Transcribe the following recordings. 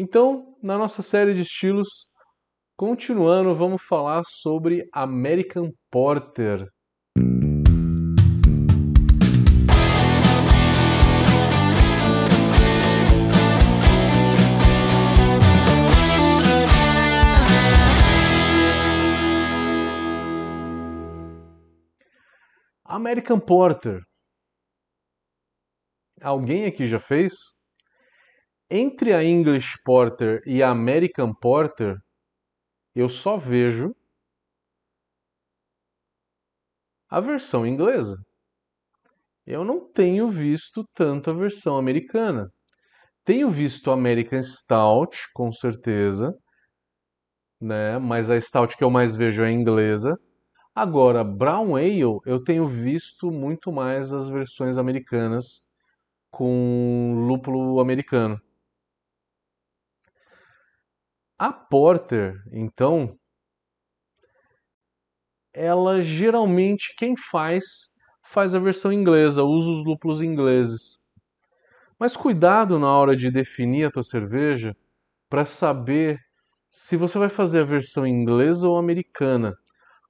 Então, na nossa série de estilos, continuando, vamos falar sobre American Porter. American Porter. Alguém aqui já fez? Entre a English Porter e a American Porter, eu só vejo a versão inglesa. Eu não tenho visto tanto a versão americana. Tenho visto American Stout, com certeza, né? Mas a Stout que eu mais vejo é a inglesa. Agora, Brown Ale, eu tenho visto muito mais as versões americanas com lúpulo americano. A Porter, então, ela geralmente quem faz faz a versão inglesa, usa os lúpulos ingleses. Mas cuidado na hora de definir a tua cerveja para saber se você vai fazer a versão inglesa ou americana.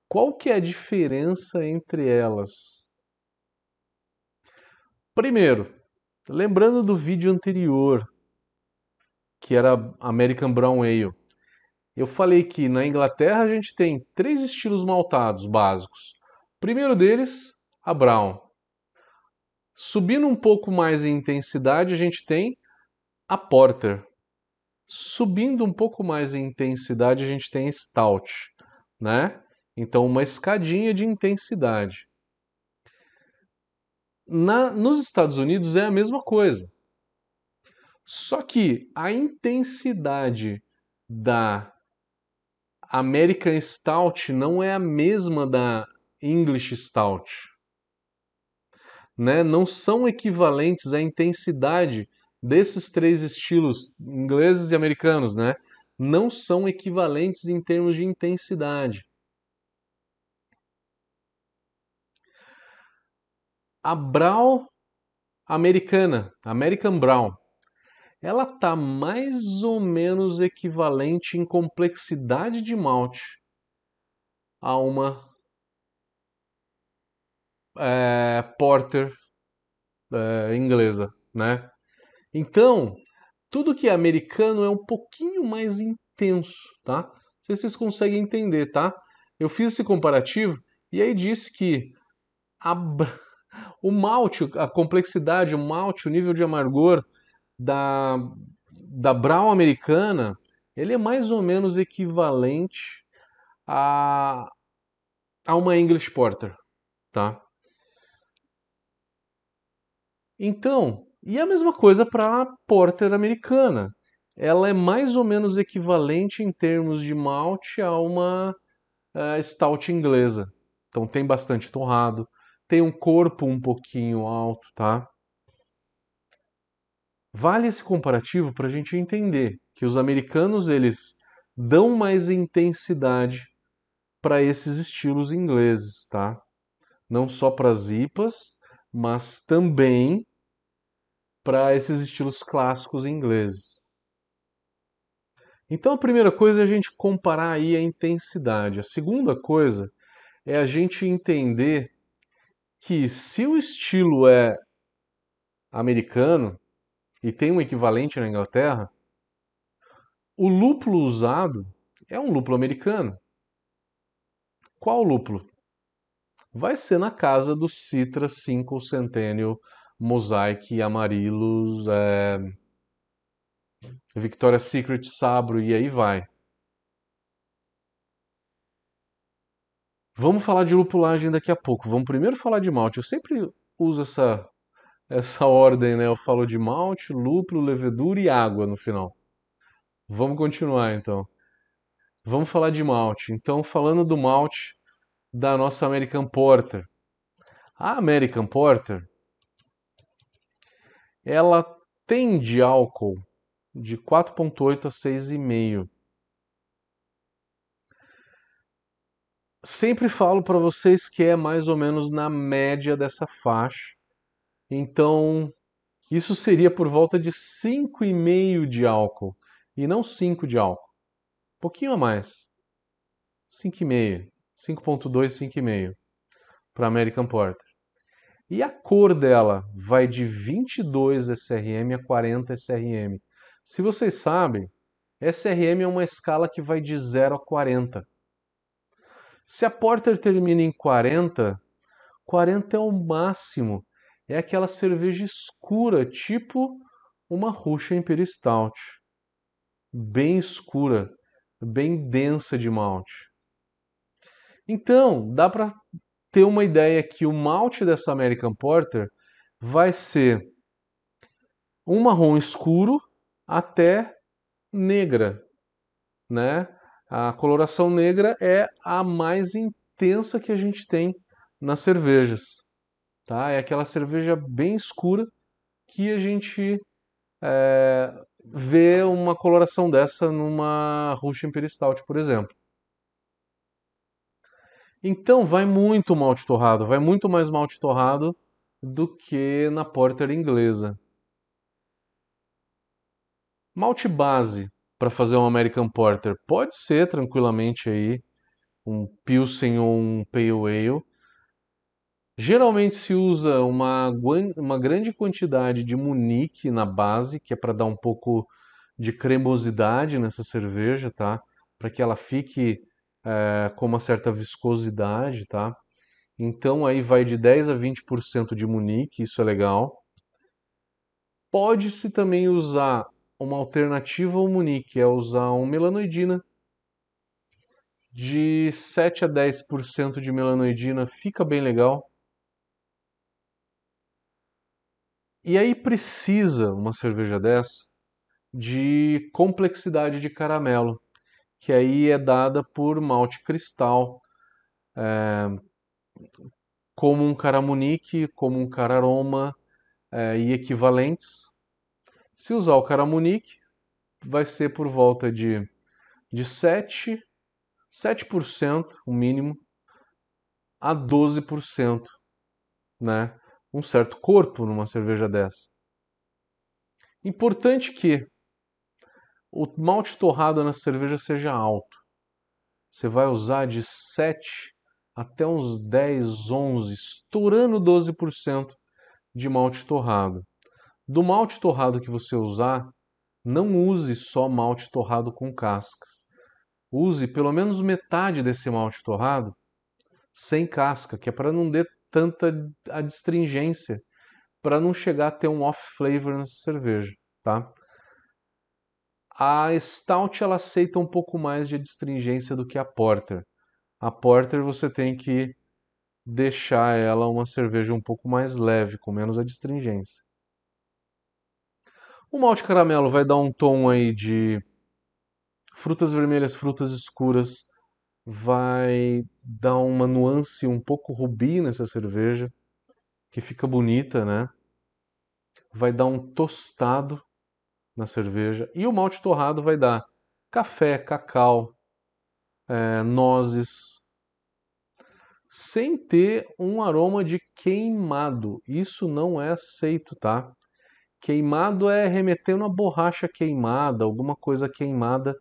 Qual que é a diferença entre elas? Primeiro, lembrando do vídeo anterior, que era American Brown Ale. Eu falei que na Inglaterra a gente tem três estilos maltados básicos. O primeiro deles, a Brown. Subindo um pouco mais em intensidade, a gente tem a Porter. Subindo um pouco mais em intensidade, a gente tem a Stout, né? Então, uma escadinha de intensidade. Na, nos Estados Unidos é a mesma coisa. Só que a intensidade da American Stout não é a mesma da English Stout. Né? Não são equivalentes à intensidade desses três estilos, ingleses e americanos, né? Não são equivalentes em termos de intensidade. A Brown americana, American Brown, ela está mais ou menos equivalente em complexidade de malte a uma é, porter é, inglesa, né? Então, tudo que é americano é um pouquinho mais intenso, tá? Não sei se vocês conseguem entender, tá? Eu fiz esse comparativo e aí disse que a, o malte, a complexidade, o malte, o nível de amargor da, da Brown americana, ele é mais ou menos equivalente a, a uma English Porter, tá? Então, e a mesma coisa para a Porter americana. Ela é mais ou menos equivalente em termos de malte a uma uh, Stout inglesa. Então tem bastante torrado, tem um corpo um pouquinho alto, tá? Vale esse comparativo para a gente entender que os americanos eles dão mais intensidade para esses estilos ingleses, tá? Não só para as IPAs, mas também para esses estilos clássicos ingleses. Então a primeira coisa é a gente comparar aí a intensidade. A segunda coisa é a gente entender que se o estilo é americano, e tem um equivalente na Inglaterra, o lúpulo usado é um lúpulo americano. Qual lúpulo? Vai ser na casa do Citra 5 Centennial Mosaic Amarillos, é... Victoria's Secret Sabro e aí vai. Vamos falar de lupulagem daqui a pouco. Vamos primeiro falar de malte. Eu sempre uso essa essa ordem, né? Eu falo de malte, lúpulo, levedura e água no final. Vamos continuar então. Vamos falar de malte. Então, falando do malte da nossa American Porter. A American Porter ela tem de álcool de 4.8 a 6,5. Sempre falo para vocês que é mais ou menos na média dessa faixa então, isso seria por volta de 5,5 de álcool. e não 5 de álcool. Um pouquinho a mais. 5,5. 5.2, 5,5 para American Porter. E a cor dela vai de 22 SRM a 40 SRM. Se vocês sabem, SRM é uma escala que vai de 0 a 40. Se a Porter termina em 40, 40 é o máximo. É aquela cerveja escura, tipo uma Russian Imperial Stout. Bem escura, bem densa de malte. Então, dá para ter uma ideia que o malte dessa American Porter vai ser um marrom escuro até negra, né? A coloração negra é a mais intensa que a gente tem nas cervejas, tá? É aquela cerveja bem escura que a gente é, vê uma coloração dessa numa Russian Imperial Stout, por exemplo. Então vai muito malte torrado, vai muito mais malte torrado do que na porter inglesa. Malte base para fazer um American Porter pode ser tranquilamente aí um Pilsen ou um Pale Ale. Geralmente se usa uma, uma grande quantidade de Munique na base, que é para dar um pouco de cremosidade nessa cerveja, tá? Para que ela fique é, com uma certa viscosidade, tá? Então aí vai de 10 a 20% de Munique, isso é legal. Pode-se também usar uma alternativa ao Munique, é usar um melanoidina. De 7 a 10% de melanoidina fica bem legal. E aí precisa uma cerveja dessa de complexidade de caramelo que aí é dada por malte cristal, é, como um caramunique, como um cararoma é, e equivalentes. Se usar o caramunique, vai ser por volta de, de 7, 7%, o mínimo, a 12%, né? Um certo corpo numa cerveja dessa. Importante que o malte torrado na cerveja seja alto. Você vai usar de 7 até uns 10, 11, estourando 12% de malte torrado. Do malte torrado que você usar, não use só malte torrado com casca. Use pelo menos metade desse malte torrado sem casca, que é para não tanta adstringência, para não chegar a ter um off flavor nessa cerveja, tá? A Stout ela aceita um pouco mais de adstringência do que a Porter. A Porter você tem que deixar ela uma cerveja um pouco mais leve, com menos adstringência. O malte caramelo vai dar um tom aí de frutas vermelhas, frutas escuras, vai dar uma nuance um pouco rubi nessa cerveja, que fica bonita, né? Vai dar um tostado na cerveja. E o malte torrado vai dar café, cacau, é, nozes, sem ter um aroma de queimado. Isso não é aceito, tá? Queimado é remetendo a borracha queimada, alguma coisa queimada,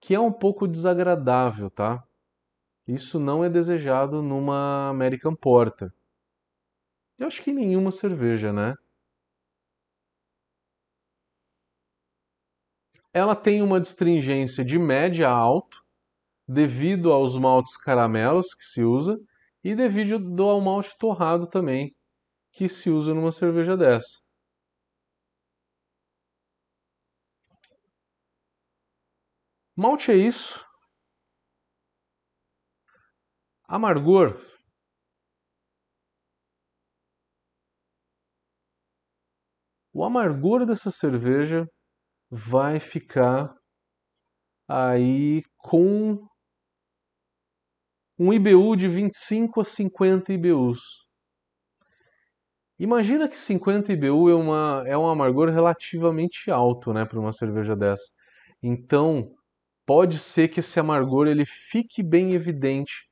que é um pouco desagradável, tá? Isso não é desejado numa American Porter. Eu acho que nenhuma cerveja, né? Ela tem uma distringência de média a alto, devido aos maltes caramelos que se usa e devido ao malte torrado também que se usa numa cerveja dessa. Malte é isso. Amargor. O amargor dessa cerveja vai ficar aí com um IBU de 25 a 50 IBUs. Imagina que 50 IBU é, uma, é um amargor relativamente alto né, para uma cerveja dessa. Então, pode ser que esse amargor ele fique bem evidente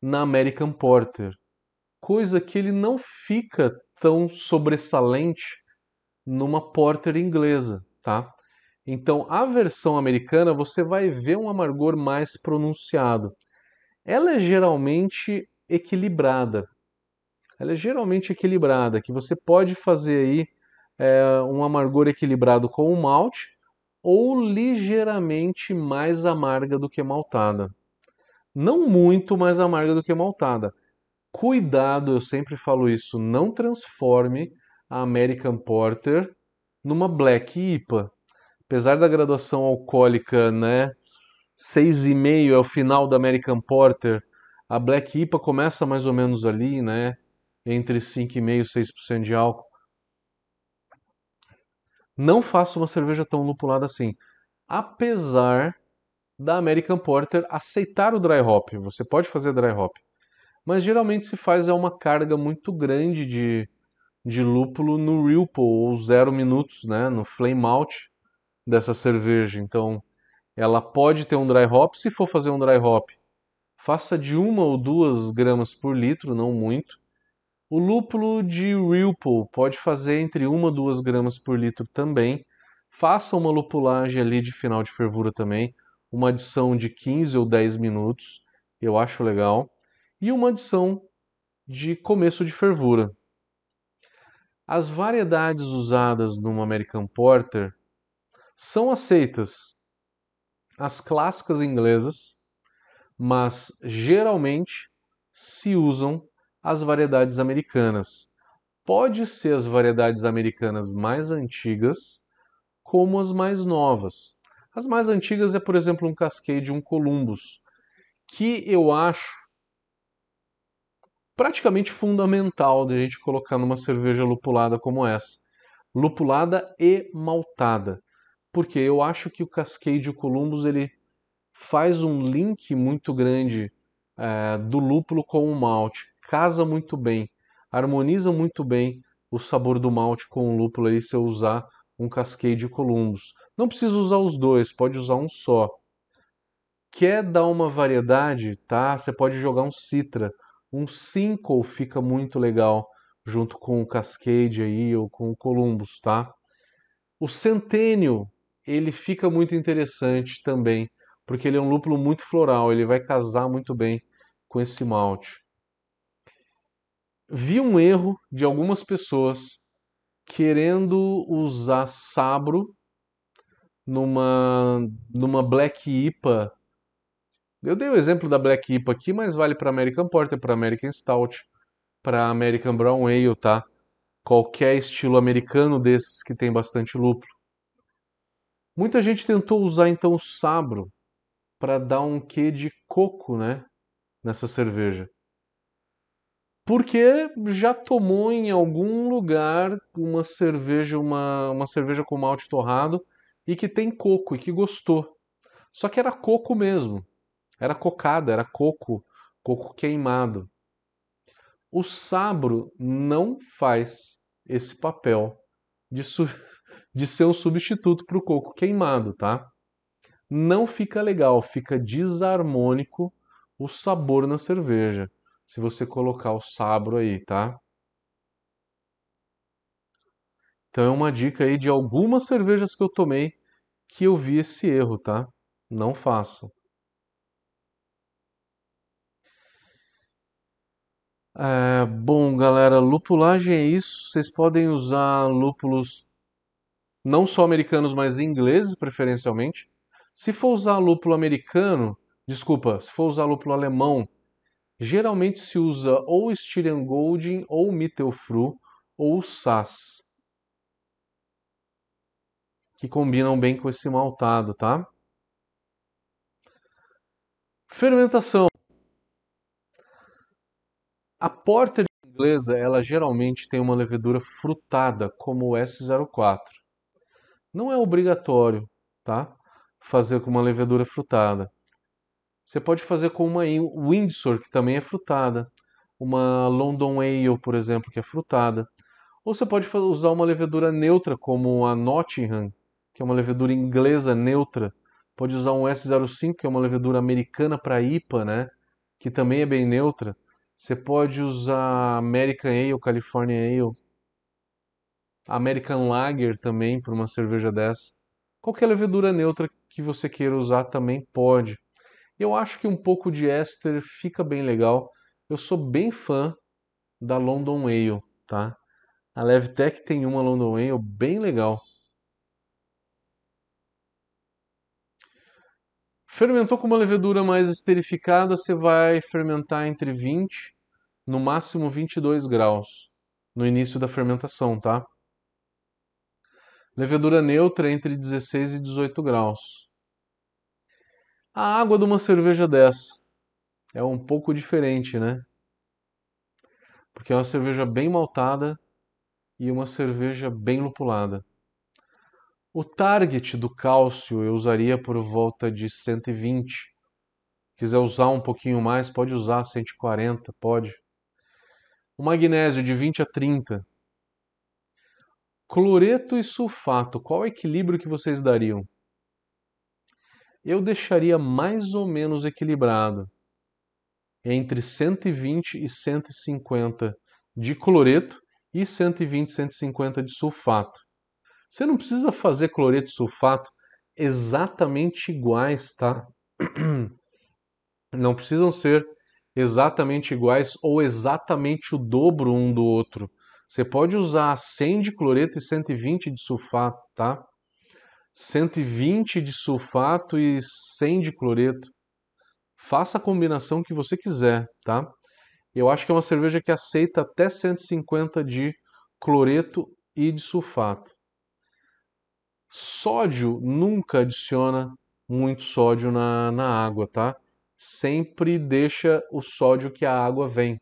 na American Porter, coisa que ele não fica tão sobressalente numa Porter inglesa, tá? Então, a versão americana você vai ver um amargor mais pronunciado. Ela é geralmente equilibrada. Ela é geralmente equilibrada, que você pode fazer aí é, um amargor equilibrado com o malte ou ligeiramente mais amarga do que maltada. Não muito mais amarga do que maltada. Cuidado, eu sempre falo isso, não transforme a American Porter numa Black IPA. Apesar da graduação alcoólica, né, 6,5 é o final da American Porter, a Black IPA começa mais ou menos ali, né, entre 5,5 e 6% de álcool. Não faça uma cerveja tão lupulada assim. Apesar da American Porter aceitar o dry hop, você pode fazer dry hop, mas geralmente se faz é uma carga muito grande de, de lúpulo no Ripple ou zero minutos, né, no flame out dessa cerveja. Então, ela pode ter um dry hop. Se for fazer um dry hop, faça de uma ou duas gramas por litro, não muito. O lúpulo de Ripple pode fazer entre 1 e 2 gramas por litro também. Faça uma lupulagem ali de final de fervura também, uma adição de 15 ou 10 minutos, eu acho legal, e uma adição de começo de fervura. As variedades usadas no American Porter são aceitas as clássicas inglesas, mas geralmente se usam as variedades americanas. Pode ser as variedades americanas mais antigas, como as mais novas. As mais antigas é, por exemplo, um Cascade, um Columbus, que eu acho praticamente fundamental de a gente colocar numa cerveja lupulada como essa. Lupulada e maltada. Porque eu acho que o Cascade e o Columbus ele faz um link muito grande é, do lúpulo com o malte casa muito bem, harmoniza muito bem o sabor do malte com o lúpulo aí se eu usar um Cascade Columbus. Não precisa usar os dois, pode usar um só. Quer dar uma variedade, tá? Você pode jogar um Citra, um Simcoe fica muito legal junto com o Cascade aí ou com o Columbus, tá? O Centênio, ele fica muito interessante também, porque ele é um lúpulo muito floral, ele vai casar muito bem com esse malte vi um erro de algumas pessoas querendo usar sabro numa numa Black IPA. Eu dei o exemplo da Black IPA aqui, mas vale para American Porter, para American Stout, para American Brown Ale, tá? Qualquer estilo americano desses que tem bastante lúpulo. Muita gente tentou usar então o sabro para dar um quê de coco, né, nessa cerveja porque já tomou em algum lugar uma cerveja, uma, uma cerveja com malte torrado e que tem coco e que gostou. Só que era coco mesmo. Era cocada, era coco, coco queimado. O sabro não faz esse papel de, de ser um substituto para o coco queimado, tá? Não fica legal, fica desarmônico o sabor na cerveja se você colocar o sabro aí, tá? Então é uma dica aí de algumas cervejas que eu tomei que eu vi esse erro, tá? Não façam. É, bom, galera, lupulagem é isso. Vocês podem usar lúpulos não só americanos, mas ingleses, preferencialmente. Se for usar lúpulo americano, desculpa, se for usar lúpulo alemão, geralmente se usa ou Styrian Golding, ou Mittelfru, ou Sass, que combinam bem com esse maltado, tá? Fermentação. A porter inglesa, ela geralmente tem uma levedura frutada, como o S04. Não é obrigatório, tá? Fazer com uma levedura frutada. Você pode fazer com uma Windsor, que também é frutada. Uma London Ale, por exemplo, que é frutada. Ou você pode usar uma levedura neutra, como a Nottingham, que é uma levedura inglesa neutra. Pode usar um S05, que é uma levedura americana para IPA, né? Que também é bem neutra. Você pode usar American Ale, California Ale. American Lager também, para uma cerveja dessa. Qualquer levedura neutra que você queira usar também pode. Eu acho que um pouco de éster fica bem legal. Eu sou bem fã da London Ale, tá? A Levtech tem uma London Ale bem legal. Fermentou com uma levedura mais esterificada, você vai fermentar entre 20, no máximo 22 graus, no início da fermentação, tá? Levedura neutra entre 16 e 18 graus. A água de uma cerveja dessa é um pouco diferente, né? Porque é uma cerveja bem maltada e uma cerveja bem lupulada. O target do cálcio eu usaria por volta de 120. Quiser usar um pouquinho mais, pode usar 140, pode. O magnésio de 20 a 30. Cloreto e sulfato, qual é o equilíbrio que vocês dariam? Eu deixaria mais ou menos equilibrado entre 120 e 150 de cloreto e 120 150 de sulfato. Você não precisa fazer cloreto e sulfato exatamente iguais, tá? Não precisam ser exatamente iguais ou exatamente o dobro um do outro. Você pode usar 100 de cloreto e 120 de sulfato, tá? 120 de sulfato e 100 de cloreto. Faça a combinação que você quiser, tá? Eu acho que é uma cerveja que aceita até 150 de cloreto e de sulfato. Sódio nunca adiciona muito sódio na, na água, tá? Sempre deixa o sódio que a água vem.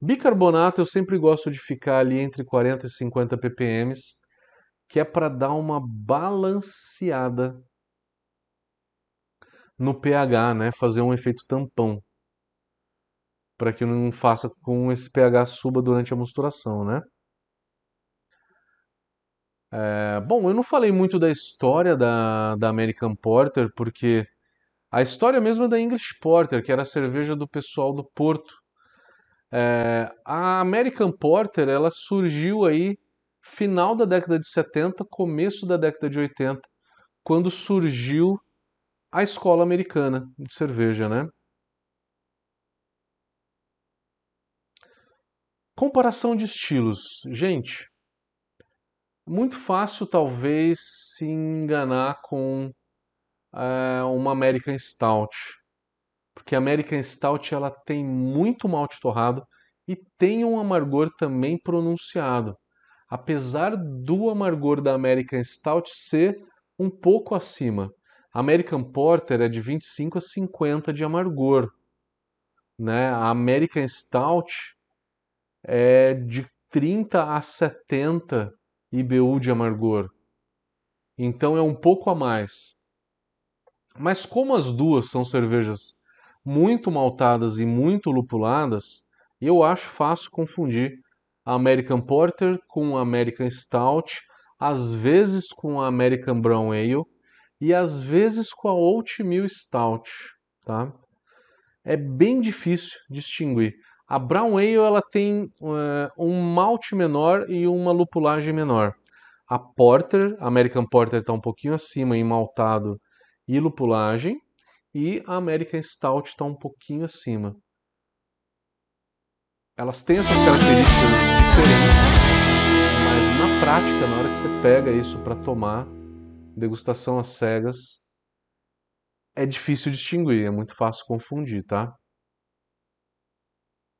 Bicarbonato eu sempre gosto de ficar ali entre 40 e 50 ppm, que é para dar uma balanceada no pH, né? Fazer um efeito tampão. Para que não faça com esse pH suba durante a mosturação, né? É, bom, eu não falei muito da história da, da American Porter, porque a história mesmo é da English Porter, que era a cerveja do pessoal do Porto. É, a American Porter ela surgiu aí final da década de 70, começo da década de 80, quando surgiu a escola americana de cerveja, né? Comparação de estilos. Gente, muito fácil talvez se enganar com é, uma American Stout porque a American Stout ela tem muito malte torrado e tem um amargor também pronunciado. Apesar do amargor da American Stout ser um pouco acima. A American Porter é de 25 a 50 de amargor. Né? A American Stout é de 30 a 70 IBU de amargor. Então é um pouco a mais. Mas como as duas são cervejas muito maltadas e muito lupuladas, eu acho fácil confundir a American Porter com a American Stout, às vezes com a American Brown Ale e às vezes com a Oatmeal Stout, tá? É bem difícil distinguir. A Brown Ale ela tem uh, um malte menor e uma lupulagem menor. A Porter, a American Porter está um pouquinho acima em maltado e lupulagem, e a American Stout está um pouquinho acima. Elas têm essas características diferentes, mas na prática, na hora que você pega isso para tomar, degustação às cegas, é difícil distinguir, é muito fácil confundir, tá?